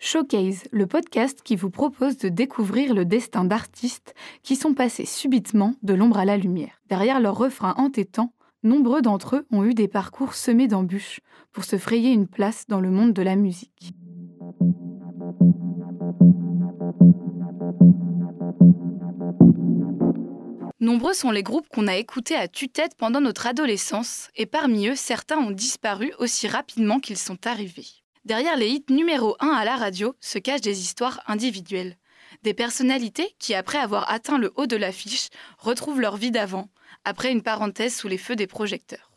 Showcase, le podcast qui vous propose de découvrir le destin d'artistes qui sont passés subitement de l'ombre à la lumière. Derrière leurs refrains entêtants, nombreux d'entre eux ont eu des parcours semés d'embûches pour se frayer une place dans le monde de la musique. Nombreux sont les groupes qu'on a écoutés à tue-tête pendant notre adolescence, et parmi eux, certains ont disparu aussi rapidement qu'ils sont arrivés. Derrière les hits numéro 1 à la radio se cachent des histoires individuelles. Des personnalités qui, après avoir atteint le haut de l'affiche, retrouvent leur vie d'avant, après une parenthèse sous les feux des projecteurs.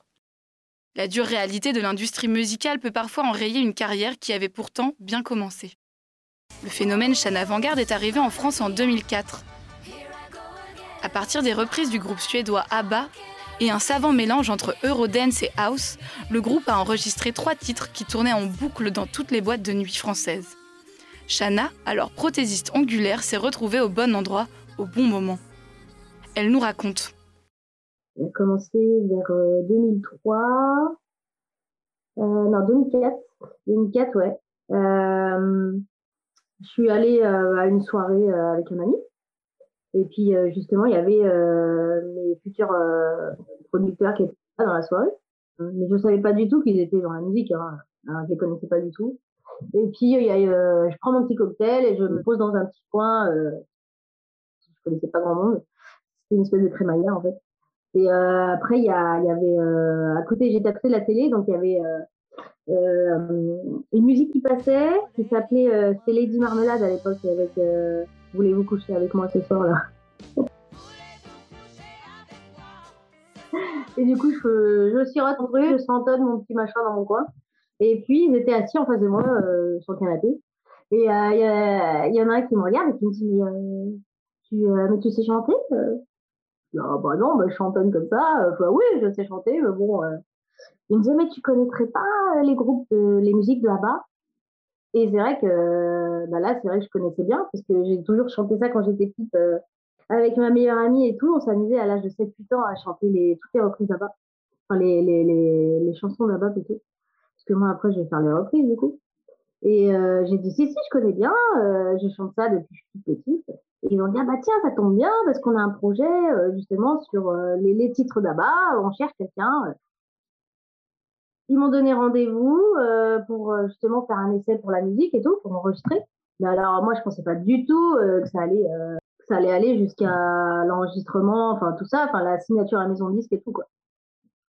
La dure réalité de l'industrie musicale peut parfois enrayer une carrière qui avait pourtant bien commencé. Le phénomène Chana Vanguard est arrivé en France en 2004. À partir des reprises du groupe suédois ABBA et un savant mélange entre Eurodance et House, le groupe a enregistré trois titres qui tournaient en boucle dans toutes les boîtes de nuit françaises. Shana, alors prothésiste ongulaire, s'est retrouvée au bon endroit, au bon moment. Elle nous raconte. Elle a commencé vers 2003, euh, euh, non 2004, 2004 ouais. Euh, je suis allée à une soirée avec un ami et puis justement il y avait mes futurs producteurs qui étaient là dans la soirée, mais je savais pas du tout qu'ils étaient dans la musique, hein. je les connaissais pas du tout. Et puis il y a, je prends mon petit cocktail et je me pose dans un petit coin. je connaissais pas grand monde. C'était une espèce de crémaillère en fait. Et euh, après, il y, a, y avait euh, à côté, j'ai tapé la télé, donc il y avait euh, une musique qui passait, qui s'appelait C'est Lady Marmelade à l'époque, avec Voulez-vous coucher avec moi ce soir là Et du coup, je, je suis retrouvée, je sentonne mon petit machin dans mon coin. Et puis, ils étaient assis en face de moi sur le canapé. Et il y, en a un qui me regarde et qui me dit tu, mais tu sais chanter ah bah non, bah, je chantonne comme ça. Enfin, oui, je sais chanter, mais bon. Euh. Il me disait, mais tu connaîtrais pas euh, les groupes, de, les musiques de là-bas? Et c'est vrai que bah là, c'est vrai que je connaissais bien, parce que j'ai toujours chanté ça quand j'étais petite euh, avec ma meilleure amie et tout. On s'amusait à l'âge de 7-8 ans à chanter les, toutes les reprises là-bas. Enfin, les, les, les, les chansons là-bas plutôt. Parce que moi, après, je vais faire les reprises du coup. Et j'ai dit, si, si, je connais bien, je chante ça depuis que je suis petite. Et ils ont dit, ah bah tiens, ça tombe bien parce qu'on a un projet euh, justement sur euh, les, les, titres d'Abba, on cherche quelqu'un. Euh. Ils m'ont donné rendez-vous pour justement faire un essai pour la musique et tout, pour enregistrer. Mais alors moi, je pensais pas du tout que ça allait, que ça allait aller jusqu'à l'enregistrement, enfin tout ça, enfin la signature à la maison de disque et tout quoi.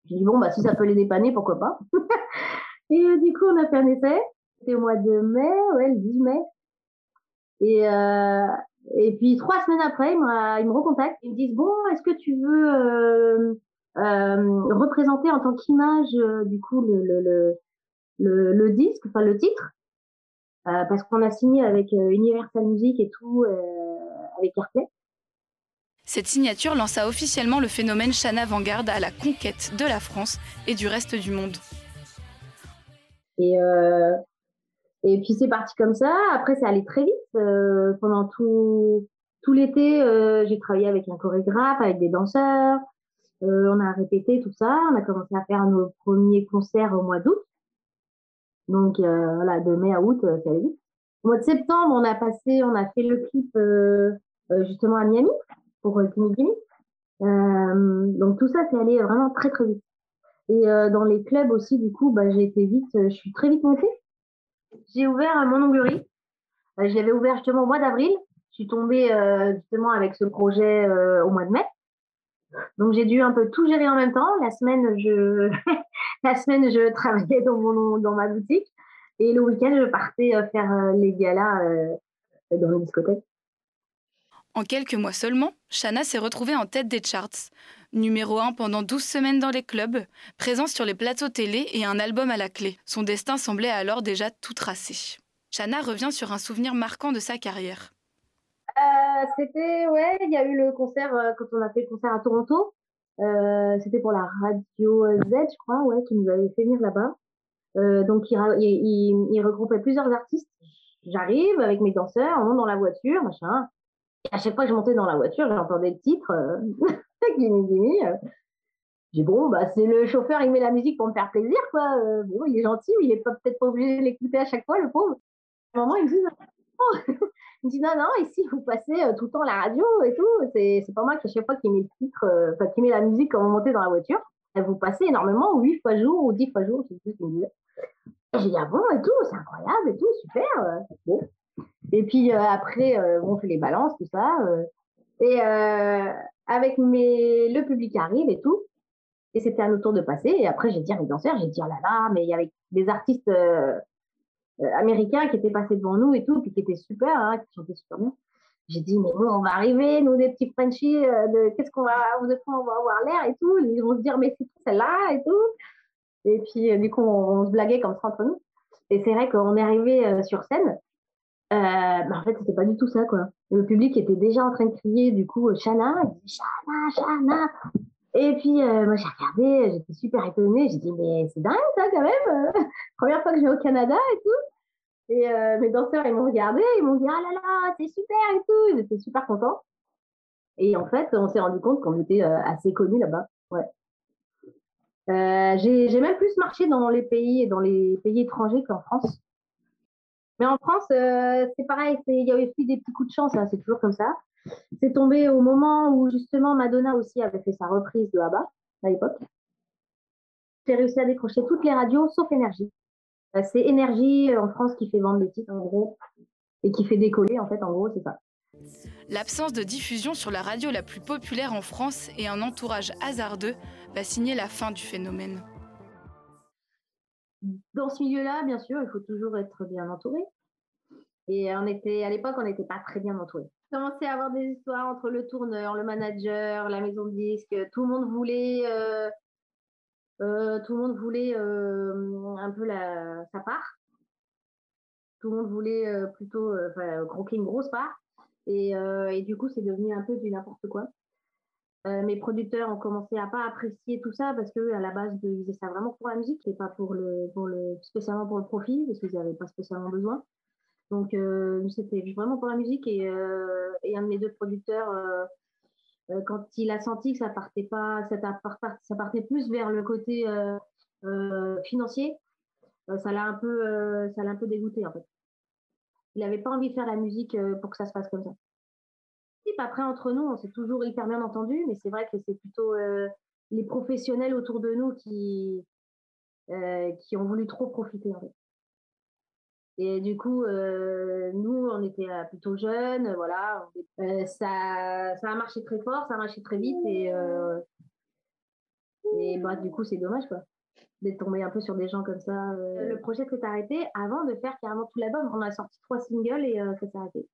J'ai dit bon bah si ça peut les dépanner, pourquoi pas. et du coup, on a fait un essai. C'était au mois de mai, ouais, le 10 mai. Et, euh, et puis trois semaines après, ils me, recontactent. Ils me disent bon, est-ce que tu veux euh, euh, représenter en tant qu'image euh, du coup le, le, le, le, disque, enfin le titre, euh, parce qu'on a signé avec euh, Universal Music et tout, avec Airplay. Cette signature lança officiellement le phénomène Chana Vanguard à la conquête de la France et du reste du monde. Et et puis c'est parti comme ça. Après, ça allait très vite. Euh, pendant tout, tout l'été, euh, j'ai travaillé avec un chorégraphe, avec des danseurs. Euh, on a répété tout ça. On a commencé à faire nos premiers concerts au mois d'août. Donc euh, voilà, de mai à août, euh, ça allait vite. Au mois de septembre, on a passé, on a fait le clip justement à Miami pour euh, Gimme donc tout ça, c'est allé vraiment très très vite. Et dans les clubs aussi, du coup, bah, j'ai été vite, je suis très vite montée j'ai ouvert mon onglerie. Je l'avais ouvert justement au mois d'avril. Je suis tombée justement avec ce projet au mois de mai. Donc j'ai dû un peu tout gérer en même temps. La semaine, je, la travaillais dans ma boutique et le week-end, je partais faire les galas dans les discothèques. En quelques mois seulement, Shana s'est retrouvée en tête des charts. Numéro 1 pendant 12 semaines dans les clubs, présence sur les plateaux télé et un album à la clé. Son destin semblait alors déjà tout tracé. Shana revient sur un souvenir marquant de sa carrière. Euh, c'était, ouais, il y a eu le concert, euh, quand on a fait le concert à Toronto. Euh, c'était pour la radio Z, je crois, ouais, qui nous avait fait venir là-bas. donc, il, il, il, regroupait plusieurs artistes. J'arrive avec mes danseurs, on monte dans la voiture, machin à chaque fois que je montais dans la voiture, j'entendais le titre, Gimme Gimme. J'ai bon, bah, c'est le chauffeur, il met la musique pour me faire plaisir, quoi. Bon, il est gentil, mais il est peut-être pas obligé de l'écouter à chaque fois, le pauvre. moment, ils me disent il me dit non, non, ici, vous passez tout le temps la radio et tout. C'est pas moi qui, à chaque fois, qui met le titre, enfin, qui met la musique quand vous montez dans la voiture. Et vous passez énormément, 8 fois jour ou 10 fois jour, je sais plus ce qu'il me disait. J'ai dit, ah bon, et tout, c'est incroyable et tout, super. Bon. Et puis après, on fait les balances, tout ça. et avec mes... le public arrive et tout. Et c'était à notre tour de passer. Et après, j'ai dit à mes danseurs, j'ai dit, oh là là, mais il y avait des artistes euh, euh, américains qui étaient passés devant nous et tout, puis qui étaient super, hein, qui chantaient super bien. J'ai dit, mais nous, on va arriver, nous, des petits Frenchies, euh, qu'est-ce qu'on va, de quoi on va avoir l'air et tout. Ils vont se dire, mais c'est celle-là et tout. Et puis, du coup, on, se blaguait comme ça entre nous. Et c'est vrai qu'on est arrivé sur scène. Euh, en fait, c'était pas du tout ça, quoi. Le public était déjà en train de crier, du coup, Shana, Shana, Shana. Et puis, euh, moi, j'ai regardé, j'étais super étonnée. J'ai dit, mais c'est dingue, ça, quand même. Première fois que je vais au Canada et tout. Et euh, mes danseurs, ils m'ont regardé, ils m'ont dit, ah là là, c'est super et tout. Ils étaient super contents. Et en fait, on s'est rendu compte qu'on était euh, assez connus là-bas. Ouais. j'ai même plus marché dans les pays, dans les pays étrangers qu'en France. Mais en France, c'est pareil, il y a aussi des petits coups de chance, hein, c'est toujours comme ça. C'est tombé au moment où justement Madonna aussi avait fait sa reprise de ABBA à l'époque. J'ai réussi à décrocher toutes les radios sauf Énergie. Euh, c'est Énergie euh, en France qui fait vendre les titres en gros et qui fait décoller en fait en gros c'est ça. L'absence de diffusion sur la radio la plus populaire en France et un entourage hasardeux va signer la fin du phénomène. Dans ce milieu-là, bien sûr, il faut toujours être bien entouré. Et on était, à l'époque, on n'était pas très bien entouré. Commençait à avoir des histoires entre le tourneur, le manager, la maison de disques. Tout le monde voulait, euh, euh, tout le monde voulait euh, un peu sa part. Tout le monde voulait plutôt croquer une grosse part. Et du coup, c'est devenu un peu du n'importe quoi. Mes producteurs ont commencé à pas apprécier tout ça parce que à la base ils faisaient ça vraiment pour la musique et pas pour le, pour le spécialement pour le profit parce qu'ils n'avaient pas spécialement besoin. Donc, euh, c'était vraiment pour la musique. Et, euh, et, un de mes deux producteurs, euh, quand il a senti que ça partait pas, ça, ça partait plus vers le côté financier, ça l'a un peu, ça l'a un peu dégoûté en fait. Il n'avait pas envie de faire la musique pour que ça se passe comme ça. Après, entre nous, on s'est toujours hyper bien entendu, mais c'est vrai que c'est plutôt les professionnels autour de nous qui, qui ont voulu trop profiter en fait. Et du coup, euh, nous, on était euh, plutôt jeunes, voilà. Euh, ça, ça a marché très fort, ça a marché très vite et, et bah, du coup, c'est dommage quoi, d'être tombé un peu sur des gens comme ça. Le projet s'est arrêté avant de faire carrément tout l'album. On a sorti trois singles et ça s'est arrêté.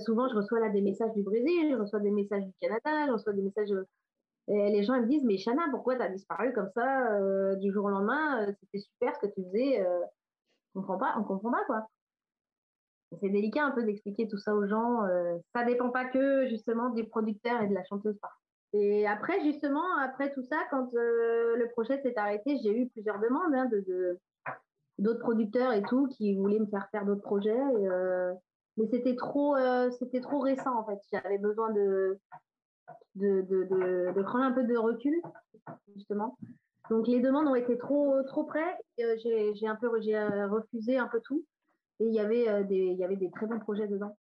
Souvent, je reçois là des messages du Brésil, je reçois des messages du Canada, je reçois des messages. Et les gens ils me disent, mais Shana, pourquoi tu as disparu comme ça du jour au lendemain C'était super ce que tu faisais on comprend pas, on comprend pas quoi. C'est délicat un peu d'expliquer tout ça aux gens. Euh, ça dépend pas que justement des producteurs et de la chanteuse. Et après justement, après tout ça, quand euh, le projet s'est arrêté, j'ai eu plusieurs demandes hein, de d'autres producteurs et tout qui voulaient me faire faire d'autres projets. Euh, mais c'était trop, c'était trop récent en fait. J'avais besoin de de, de, prendre un peu de recul justement donc les demandes ont été trop, trop près. Euh, j'ai un peu euh, refusé un peu tout. Et il y, avait, euh, des, il y avait des très bons projets dedans.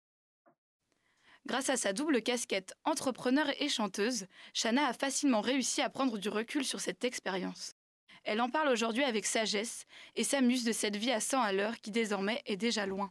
Grâce à sa double casquette entrepreneur et chanteuse, Shana a facilement réussi à prendre du recul sur cette expérience. Elle en parle aujourd'hui avec sagesse et s'amuse de cette vie à 100 à l'heure qui désormais est déjà loin.